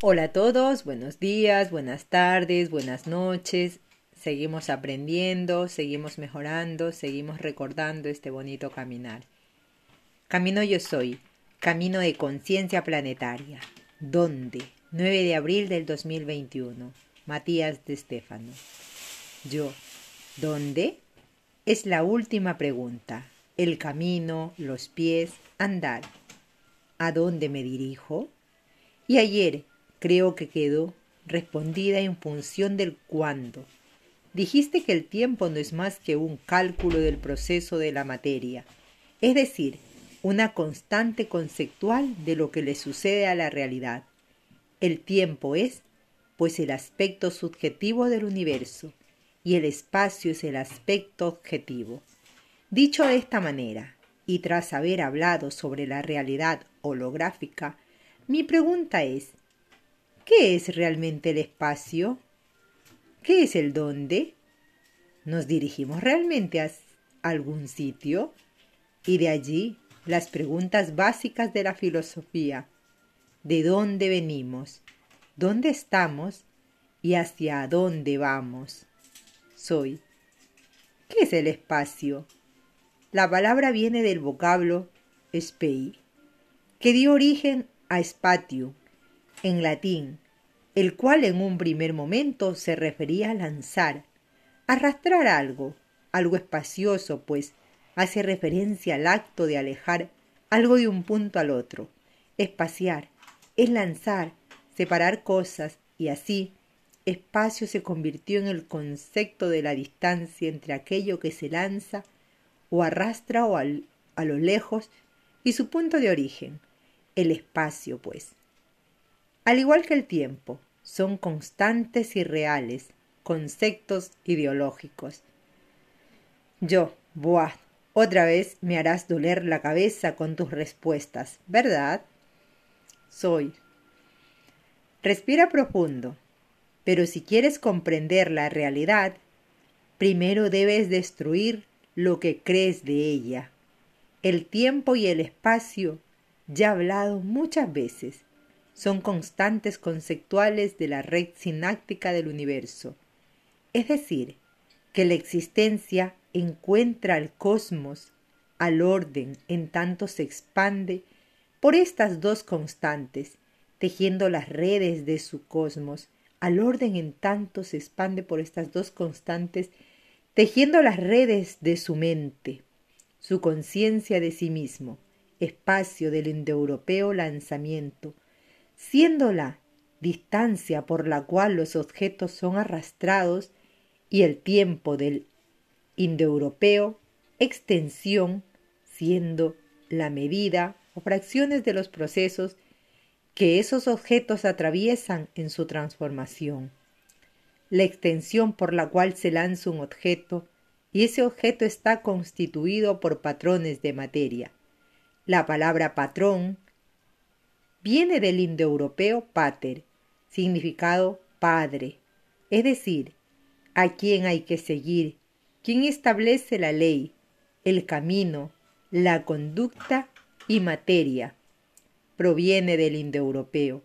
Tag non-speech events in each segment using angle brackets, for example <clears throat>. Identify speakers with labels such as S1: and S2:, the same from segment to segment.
S1: Hola a todos, buenos días, buenas tardes, buenas noches. Seguimos aprendiendo, seguimos mejorando, seguimos recordando este bonito caminar. Camino yo soy, camino de conciencia planetaria. ¿Dónde? 9 de abril del 2021. Matías de Estéfano. Yo, ¿dónde? Es la última pregunta. El camino, los pies, andar. ¿A dónde me dirijo? Y ayer creo que quedó respondida en función del cuándo. Dijiste que el tiempo no es más que un cálculo del proceso de la materia, es decir, una constante conceptual de lo que le sucede a la realidad. El tiempo es, pues, el aspecto subjetivo del universo, y el espacio es el aspecto objetivo. Dicho de esta manera, y tras haber hablado sobre la realidad holográfica, mi pregunta es, ¿qué es realmente el espacio? ¿Qué es el dónde? ¿Nos dirigimos realmente a algún sitio? Y de allí las preguntas básicas de la filosofía. ¿De dónde venimos? ¿Dónde estamos? ¿Y hacia dónde vamos? Soy. ¿Qué es el espacio? La palabra viene del vocablo spei, que dio origen a spatium, en latín, el cual en un primer momento se refería a lanzar, arrastrar algo, algo espacioso, pues hace referencia al acto de alejar algo de un punto al otro. Espaciar es lanzar, separar cosas y así espacio se convirtió en el concepto de la distancia entre aquello que se lanza o arrastra o a lo lejos y su punto de origen, el espacio, pues. Al igual que el tiempo, son constantes y reales, conceptos ideológicos. Yo, Boaz, otra vez me harás doler la cabeza con tus respuestas, ¿verdad? Soy. Respira profundo, pero si quieres comprender la realidad, primero debes destruir lo que crees de ella. El tiempo y el espacio, ya hablado muchas veces, son constantes conceptuales de la red sináptica del universo. Es decir, que la existencia encuentra al cosmos, al orden, en tanto se expande por estas dos constantes, tejiendo las redes de su cosmos, al orden en tanto se expande por estas dos constantes, tejiendo las redes de su mente, su conciencia de sí mismo, espacio del indoeuropeo lanzamiento, siendo la distancia por la cual los objetos son arrastrados y el tiempo del indoeuropeo extensión, siendo la medida o fracciones de los procesos que esos objetos atraviesan en su transformación la extensión por la cual se lanza un objeto, y ese objeto está constituido por patrones de materia. La palabra patrón viene del indoeuropeo pater, significado padre, es decir, a quien hay que seguir, quien establece la ley, el camino, la conducta y materia. Proviene del indoeuropeo.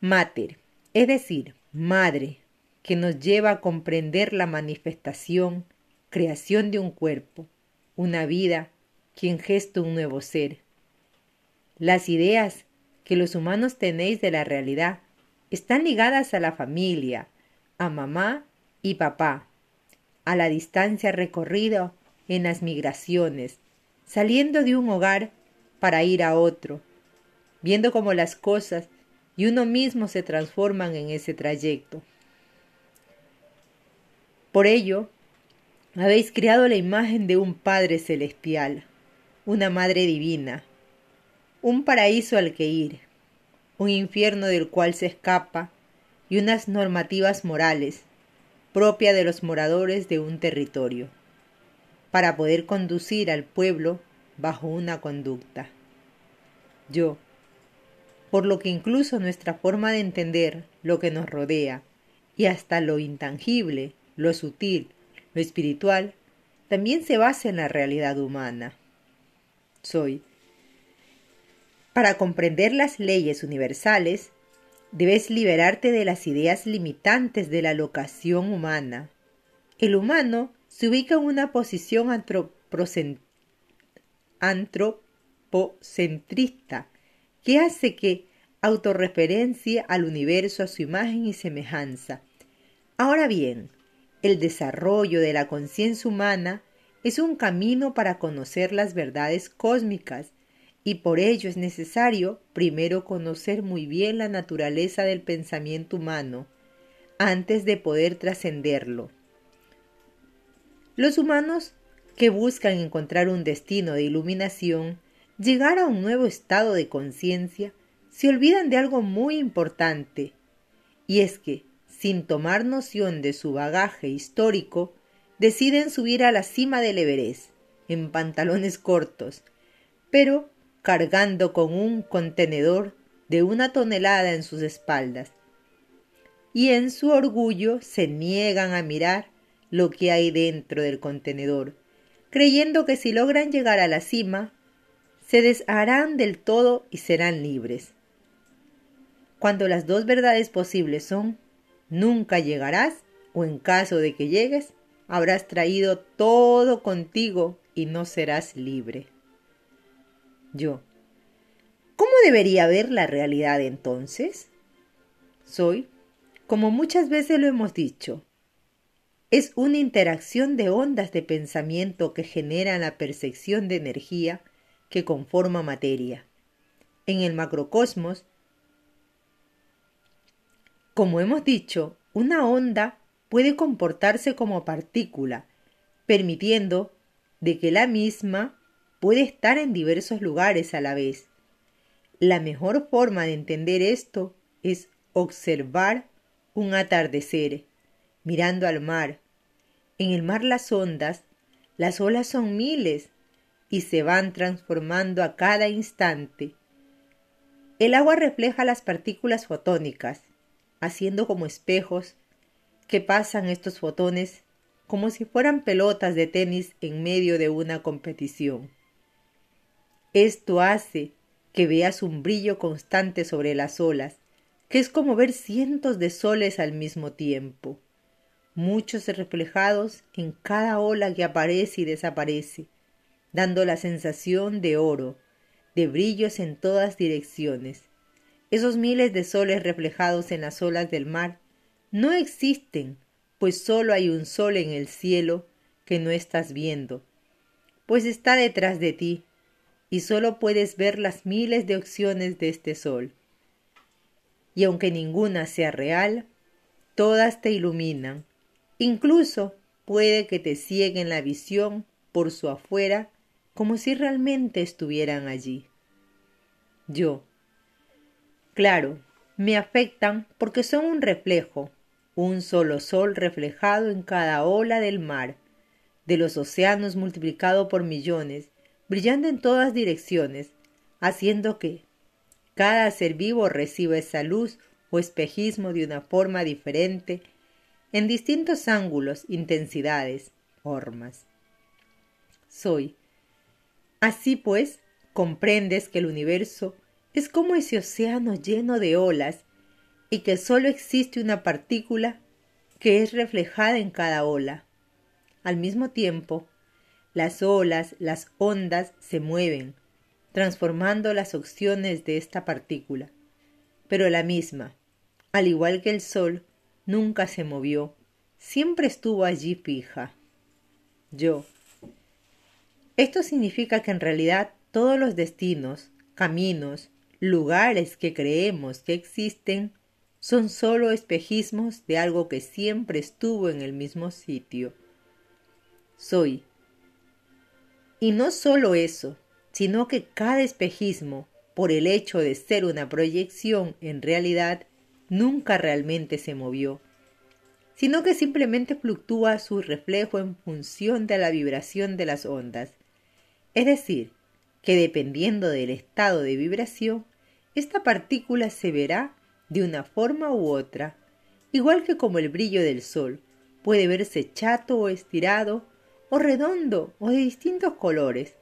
S1: Mater, es decir, madre, que nos lleva a comprender la manifestación, creación de un cuerpo, una vida, quien gesta un nuevo ser. Las ideas que los humanos tenéis de la realidad están ligadas a la familia, a mamá y papá, a la distancia recorrida en las migraciones, saliendo de un hogar para ir a otro, viendo cómo las cosas y uno mismo se transforman en ese trayecto. Por ello, habéis creado la imagen de un Padre celestial, una Madre divina, un paraíso al que ir, un infierno del cual se escapa y unas normativas morales propia de los moradores de un territorio, para poder conducir al pueblo bajo una conducta. Yo, por lo que incluso nuestra forma de entender lo que nos rodea y hasta lo intangible lo sutil, lo espiritual, también se basa en la realidad humana. Soy. Para comprender las leyes universales, Debes liberarte de las ideas limitantes de la locación humana. El humano se ubica en una posición antropocentrista que hace que autorreferencie al universo a su imagen y semejanza. Ahora bien, el desarrollo de la conciencia humana es un camino para conocer las verdades cósmicas y por ello es necesario primero conocer muy bien la naturaleza del pensamiento humano antes de poder trascenderlo. Los humanos que buscan encontrar un destino de iluminación, llegar a un nuevo estado de conciencia, se olvidan de algo muy importante, y es que, sin tomar noción de su bagaje histórico, deciden subir a la cima del Everest, en pantalones cortos, pero cargando con un contenedor de una tonelada en sus espaldas. Y en su orgullo se niegan a mirar lo que hay dentro del contenedor, creyendo que si logran llegar a la cima, se desharán del todo y serán libres. Cuando las dos verdades posibles son nunca llegarás o en caso de que llegues, habrás traído todo contigo y no serás libre. Yo. ¿Cómo debería ver la realidad entonces? Soy, como muchas veces lo hemos dicho, es una interacción de ondas de pensamiento que generan la percepción de energía que conforma materia. En el macrocosmos, como hemos dicho, una onda puede comportarse como partícula, permitiendo de que la misma puede estar en diversos lugares a la vez. La mejor forma de entender esto es observar un atardecer, mirando al mar. En el mar las ondas, las olas son miles y se van transformando a cada instante. El agua refleja las partículas fotónicas, haciendo como espejos que pasan estos fotones como si fueran pelotas de tenis en medio de una competición. Esto hace que veas un brillo constante sobre las olas, que es como ver cientos de soles al mismo tiempo, muchos reflejados en cada ola que aparece y desaparece, dando la sensación de oro, de brillos en todas direcciones. Esos miles de soles reflejados en las olas del mar no existen, pues solo hay un sol en el cielo que no estás viendo, pues está detrás de ti, y solo puedes ver las miles de opciones de este sol. Y aunque ninguna sea real, todas te iluminan. Incluso puede que te cieguen la visión por su afuera como si realmente estuvieran allí. Yo. Claro, me afectan porque son un reflejo, un solo sol reflejado en cada ola del mar, de los océanos multiplicado por millones, brillando en todas direcciones, haciendo que cada ser vivo reciba esa luz o espejismo de una forma diferente, en distintos ángulos, intensidades, formas. Soy. Así pues, comprendes que el universo es como ese océano lleno de olas y que sólo existe una partícula que es reflejada en cada ola. Al mismo tiempo, las olas, las ondas se mueven, transformando las opciones de esta partícula. Pero la misma, al igual que el sol, nunca se movió, siempre estuvo allí fija. Yo. Esto significa que en realidad todos los destinos, caminos, lugares que creemos que existen son sólo espejismos de algo que siempre estuvo en el mismo sitio. Soy y no solo eso, sino que cada espejismo, por el hecho de ser una proyección en realidad, nunca realmente se movió, sino que simplemente fluctúa su reflejo en función de la vibración de las ondas. Es decir, que dependiendo del estado de vibración, esta partícula se verá de una forma u otra, igual que como el brillo del sol puede verse chato o estirado o redondo o de distintos colores,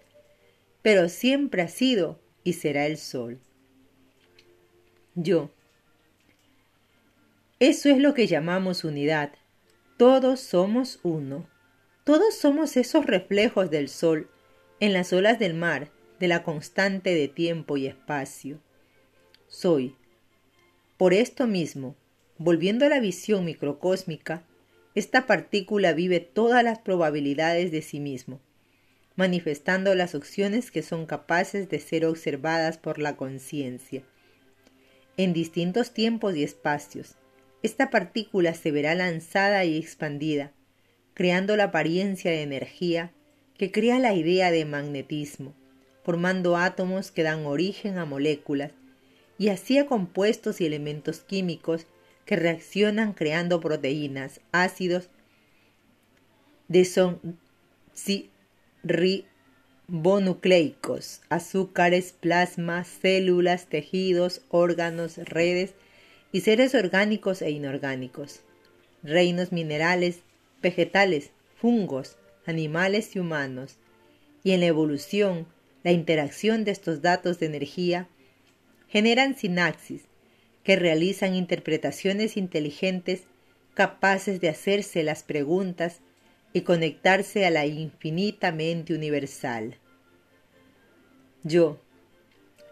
S1: pero siempre ha sido y será el sol. Yo. Eso es lo que llamamos unidad. Todos somos uno. Todos somos esos reflejos del sol en las olas del mar, de la constante de tiempo y espacio. Soy. Por esto mismo, volviendo a la visión microcósmica, esta partícula vive todas las probabilidades de sí mismo, manifestando las opciones que son capaces de ser observadas por la conciencia. En distintos tiempos y espacios, esta partícula se verá lanzada y expandida, creando la apariencia de energía que crea la idea de magnetismo, formando átomos que dan origen a moléculas y así a compuestos y elementos químicos que reaccionan creando proteínas, ácidos desoxirribonucleicos, azúcares, plasmas, células, tejidos, órganos, redes y seres orgánicos e inorgánicos, reinos minerales, vegetales, fungos, animales y humanos, y en la evolución, la interacción de estos datos de energía generan sinapsis que realizan interpretaciones inteligentes capaces de hacerse las preguntas y conectarse a la infinita mente universal. Yo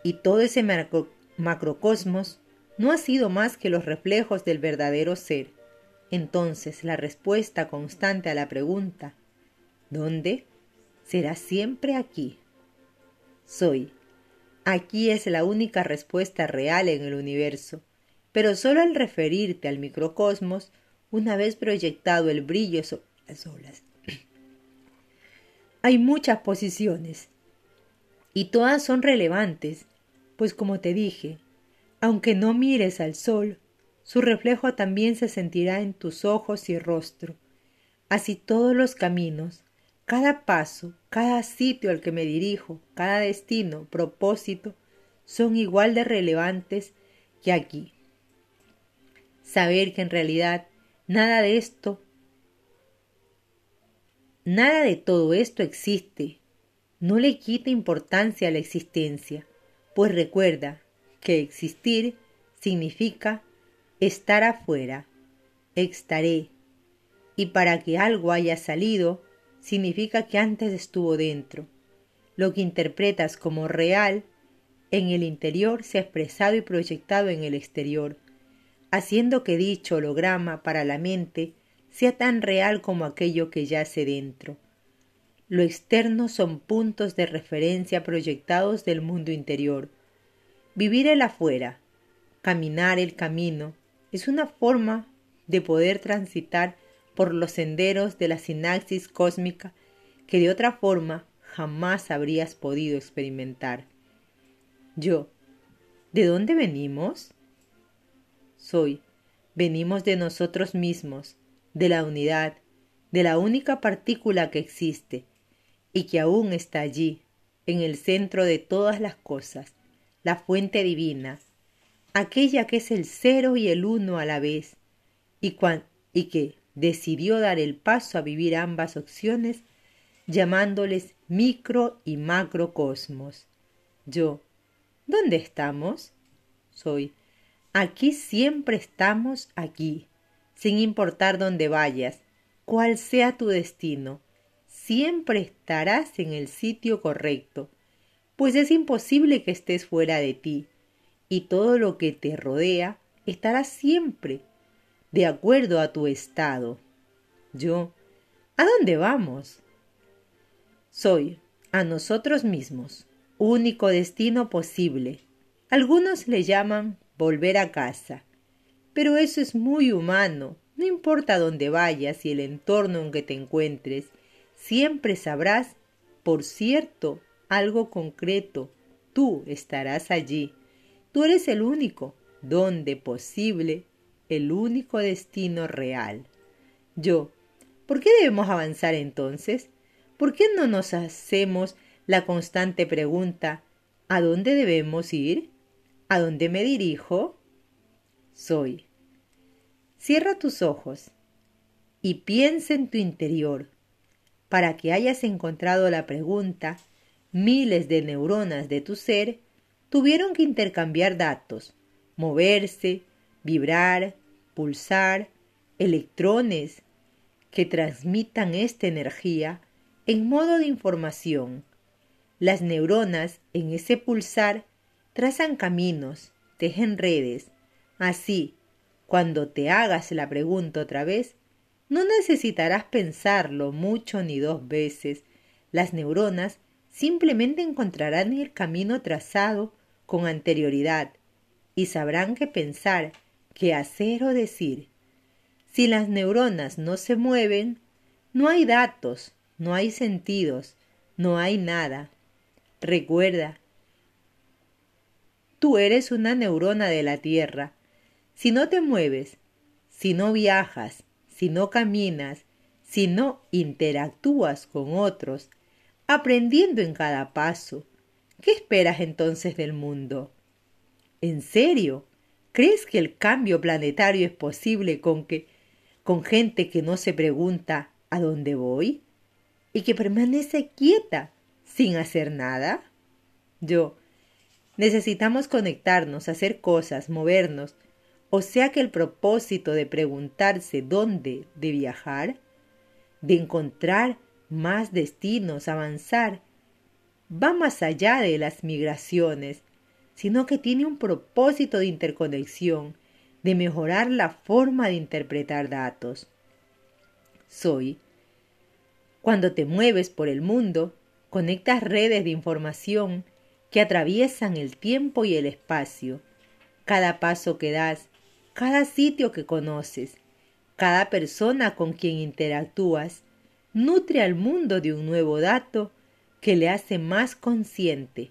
S1: y todo ese macrocosmos no ha sido más que los reflejos del verdadero ser. Entonces la respuesta constante a la pregunta ¿Dónde? será siempre aquí. Soy. Aquí es la única respuesta real en el universo, pero solo al referirte al microcosmos, una vez proyectado el brillo sobre las olas. <clears throat> Hay muchas posiciones, y todas son relevantes, pues como te dije, aunque no mires al sol, su reflejo también se sentirá en tus ojos y rostro. Así todos los caminos, cada paso, cada sitio al que me dirijo, cada destino, propósito, son igual de relevantes que aquí. Saber que en realidad nada de esto, nada de todo esto existe, no le quita importancia a la existencia, pues recuerda que existir significa estar afuera, estaré, y para que algo haya salido, significa que antes estuvo dentro. Lo que interpretas como real en el interior se ha expresado y proyectado en el exterior, haciendo que dicho holograma para la mente sea tan real como aquello que yace dentro. Lo externo son puntos de referencia proyectados del mundo interior. Vivir el afuera, caminar el camino, es una forma de poder transitar por los senderos de la sinapsis cósmica que de otra forma jamás habrías podido experimentar. Yo, ¿de dónde venimos? Soy, venimos de nosotros mismos, de la unidad, de la única partícula que existe y que aún está allí, en el centro de todas las cosas, la fuente divina, aquella que es el cero y el uno a la vez, y, y que, decidió dar el paso a vivir ambas opciones, llamándoles micro y macrocosmos. Yo, ¿dónde estamos? Soy, aquí siempre estamos aquí, sin importar dónde vayas, cuál sea tu destino, siempre estarás en el sitio correcto, pues es imposible que estés fuera de ti, y todo lo que te rodea estará siempre de acuerdo a tu estado. Yo, ¿a dónde vamos? Soy, a nosotros mismos, único destino posible. Algunos le llaman volver a casa, pero eso es muy humano. No importa dónde vayas y el entorno en que te encuentres, siempre sabrás, por cierto, algo concreto. Tú estarás allí. Tú eres el único, donde posible, el único destino real. Yo, ¿por qué debemos avanzar entonces? ¿Por qué no nos hacemos la constante pregunta ¿A dónde debemos ir? ¿A dónde me dirijo? Soy. Cierra tus ojos y piensa en tu interior. Para que hayas encontrado la pregunta, miles de neuronas de tu ser tuvieron que intercambiar datos, moverse, vibrar, pulsar, electrones que transmitan esta energía en modo de información. Las neuronas en ese pulsar trazan caminos, tejen redes. Así, cuando te hagas la pregunta otra vez, no necesitarás pensarlo mucho ni dos veces. Las neuronas simplemente encontrarán el camino trazado con anterioridad y sabrán qué pensar, qué hacer o decir. Si las neuronas no se mueven, no hay datos, no hay sentidos, no hay nada. Recuerda, tú eres una neurona de la Tierra. Si no te mueves, si no viajas, si no caminas, si no interactúas con otros, aprendiendo en cada paso, ¿qué esperas entonces del mundo? ¿En serio? ¿Crees que el cambio planetario es posible con que con gente que no se pregunta ¿a dónde voy? y que permanece quieta sin hacer nada? Yo. Necesitamos conectarnos, hacer cosas, movernos, o sea que el propósito de preguntarse dónde de viajar, de encontrar más destinos, avanzar, va más allá de las migraciones, sino que tiene un propósito de interconexión, de mejorar la forma de interpretar datos. Soy cuando te mueves por el mundo, conectas redes de información que atraviesan el tiempo y el espacio. Cada paso que das, cada sitio que conoces, cada persona con quien interactúas, nutre al mundo de un nuevo dato que le hace más consciente,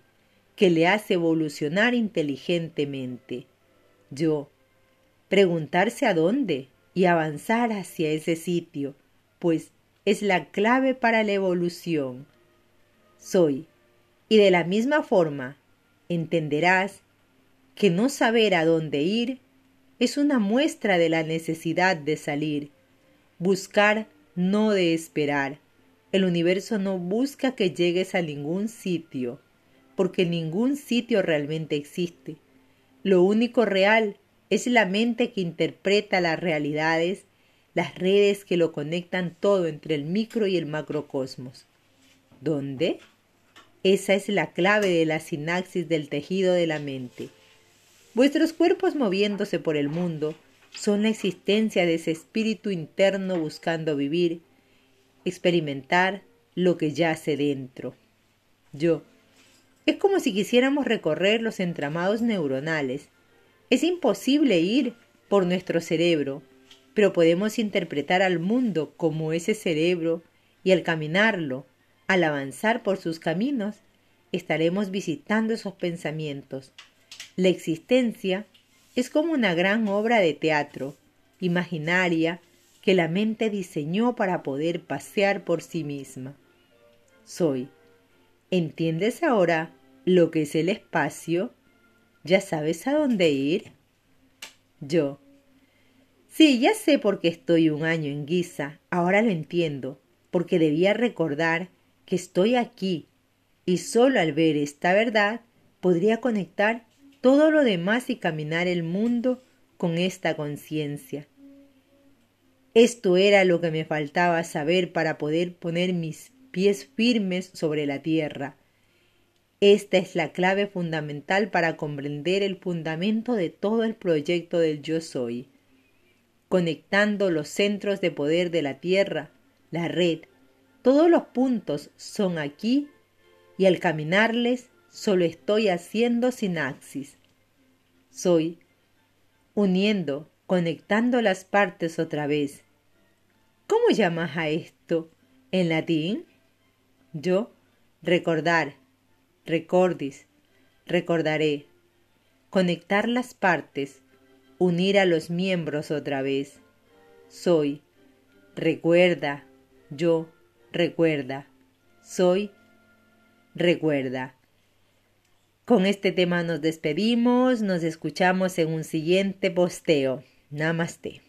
S1: que le hace evolucionar inteligentemente. Yo, preguntarse a dónde y avanzar hacia ese sitio, pues es la clave para la evolución. Soy. Y de la misma forma, entenderás que no saber a dónde ir es una muestra de la necesidad de salir, buscar no de esperar. El universo no busca que llegues a ningún sitio, porque ningún sitio realmente existe. Lo único real es la mente que interpreta las realidades las redes que lo conectan todo entre el micro y el macrocosmos. ¿Dónde? Esa es la clave de la sinapsis del tejido de la mente. Vuestros cuerpos moviéndose por el mundo son la existencia de ese espíritu interno buscando vivir, experimentar lo que yace dentro. Yo. Es como si quisiéramos recorrer los entramados neuronales. Es imposible ir por nuestro cerebro, pero podemos interpretar al mundo como ese cerebro y al caminarlo, al avanzar por sus caminos, estaremos visitando esos pensamientos. La existencia es como una gran obra de teatro, imaginaria, que la mente diseñó para poder pasear por sí misma. Soy. ¿Entiendes ahora lo que es el espacio? ¿Ya sabes a dónde ir? Yo. Sí, ya sé por qué estoy un año en Guisa, ahora lo entiendo, porque debía recordar que estoy aquí, y solo al ver esta verdad podría conectar todo lo demás y caminar el mundo con esta conciencia. Esto era lo que me faltaba saber para poder poner mis pies firmes sobre la tierra. Esta es la clave fundamental para comprender el fundamento de todo el proyecto del yo soy conectando los centros de poder de la Tierra, la red. Todos los puntos son aquí y al caminarles solo estoy haciendo sinapsis. Soy uniendo, conectando las partes otra vez. ¿Cómo llamas a esto en latín? Yo, recordar, recordis, recordaré. Conectar las partes, unir a los miembros otra vez. Soy, recuerda, yo, recuerda, soy, recuerda. Con este tema nos despedimos, nos escuchamos en un siguiente posteo. Namaste.